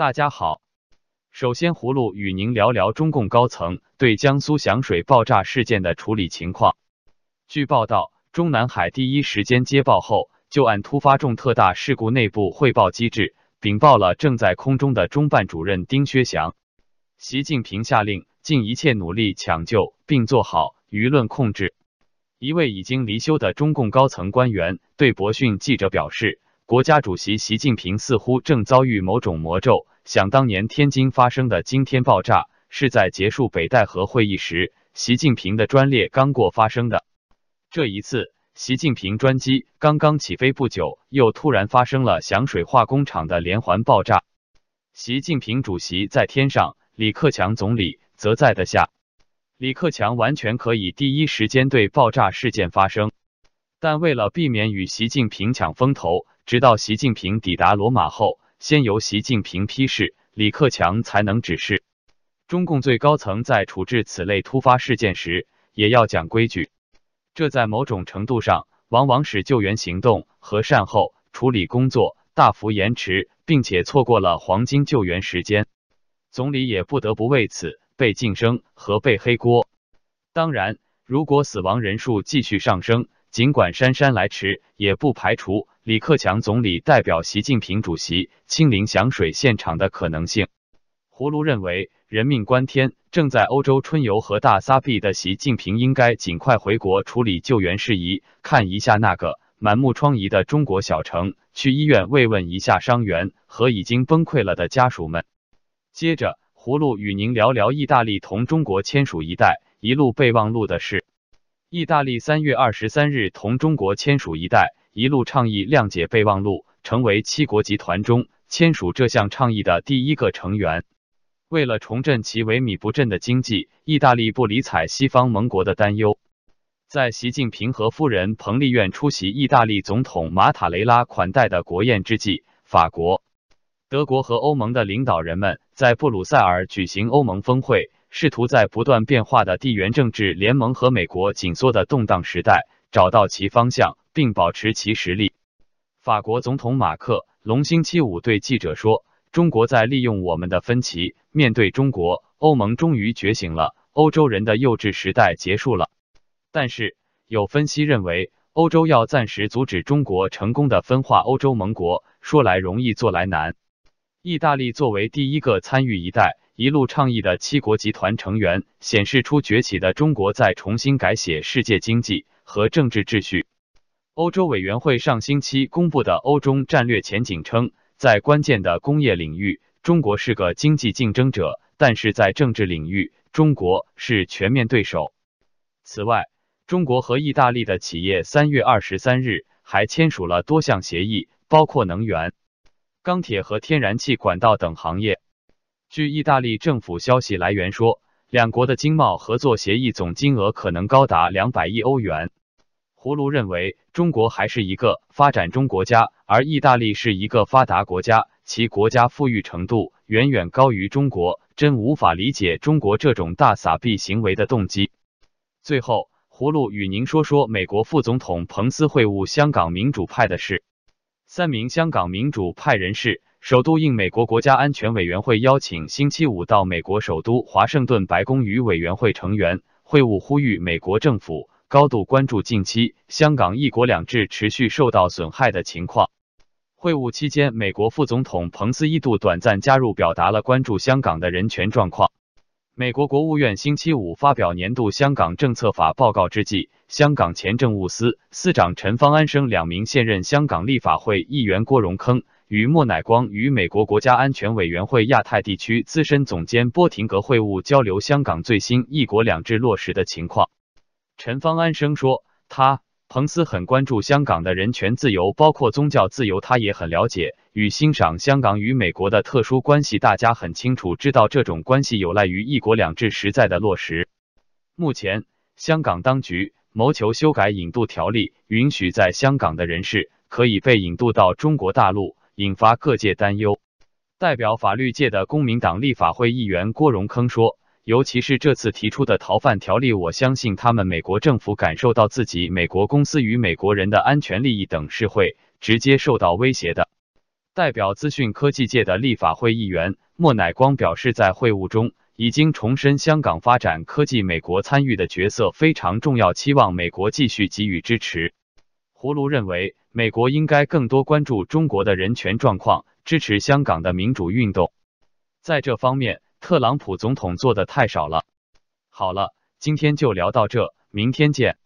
大家好，首先葫芦与您聊聊中共高层对江苏响水爆炸事件的处理情况。据报道，中南海第一时间接报后，就按突发重特大事故内部汇报机制，禀报了正在空中的中办主任丁薛祥。习近平下令尽一切努力抢救，并做好舆论控制。一位已经离休的中共高层官员对博讯记者表示，国家主席习近平似乎正遭遇某种魔咒。想当年天津发生的惊天爆炸，是在结束北戴河会议时，习近平的专列刚过发生的。这一次，习近平专机刚刚起飞不久，又突然发生了响水化工厂的连环爆炸。习近平主席在天上，李克强总理则在的下。李克强完全可以第一时间对爆炸事件发生，但为了避免与习近平抢风头，直到习近平抵达罗马后，先由习近平批示，李克强才能指示。中共最高层在处置此类突发事件时，也要讲规矩，这在某种程度上往往使救援行动和善后处理工作大幅延迟，并且错过了黄金救援时间。总理也不得不为此。被晋升和被黑锅。当然，如果死亡人数继续上升，尽管姗姗来迟，也不排除李克强总理代表习近平主席亲临响水现场的可能性。葫芦认为，人命关天，正在欧洲春游和大撒币的习近平应该尽快回国处理救援事宜，看一下那个满目疮痍的中国小城，去医院慰问一下伤员和已经崩溃了的家属们。接着。葫芦与您聊聊意大利同中国签署“一带一路”备忘录的事。意大利三月二十三日同中国签署“一带一路”倡议谅解备忘录，成为七国集团中签署这项倡议的第一个成员。为了重振其萎靡不振的经济，意大利不理睬西方盟国的担忧。在习近平和夫人彭丽媛出席意大利总统马塔雷拉款待的国宴之际，法国。德国和欧盟的领导人们在布鲁塞尔举行欧盟峰会，试图在不断变化的地缘政治联盟和美国紧缩的动荡时代找到其方向，并保持其实力。法国总统马克龙星期五对记者说：“中国在利用我们的分歧。面对中国，欧盟终于觉醒了，欧洲人的幼稚时代结束了。”但是，有分析认为，欧洲要暂时阻止中国成功的分化欧洲盟国，说来容易，做来难。意大利作为第一个参与“一带一路”倡议的七国集团成员，显示出崛起的中国在重新改写世界经济和政治秩序。欧洲委员会上星期公布的欧中战略前景称，在关键的工业领域，中国是个经济竞争者，但是在政治领域，中国是全面对手。此外，中国和意大利的企业三月二十三日还签署了多项协议，包括能源。钢铁和天然气管道等行业。据意大利政府消息来源说，两国的经贸合作协议总金额可能高达两百亿欧元。葫芦认为，中国还是一个发展中国家，而意大利是一个发达国家，其国家富裕程度远远高于中国，真无法理解中国这种大撒币行为的动机。最后，葫芦与您说说美国副总统彭斯会晤香港民主派的事。三名香港民主派人士首都应美国国家安全委员会邀请，星期五到美国首都华盛顿白宫与委员会成员会晤，呼吁美国政府高度关注近期香港一国两制持续受到损害的情况。会晤期间，美国副总统彭斯一度短暂加入，表达了关注香港的人权状况。美国国务院星期五发表年度香港政策法报告之际，香港前政务司司长陈方安生、两名现任香港立法会议员郭荣铿与莫乃光与美国国家安全委员会亚太地区资深总监波廷格会晤，交流香港最新“一国两制”落实的情况。陈方安生说，他。彭斯很关注香港的人权自由，包括宗教自由。他也很了解与欣赏香港与美国的特殊关系。大家很清楚知道，这种关系有赖于一国两制实在的落实。目前，香港当局谋求修改引渡条例，允许在香港的人士可以被引渡到中国大陆，引发各界担忧。代表法律界的公民党立法会议员郭荣铿说。尤其是这次提出的逃犯条例，我相信他们美国政府感受到自己美国公司与美国人的安全利益等是会直接受到威胁的。代表资讯科技界的立法会议员莫乃光表示，在会晤中已经重申香港发展科技美国参与的角色非常重要，期望美国继续给予支持。胡卢认为，美国应该更多关注中国的人权状况，支持香港的民主运动。在这方面，特朗普总统做的太少了。好了，今天就聊到这，明天见。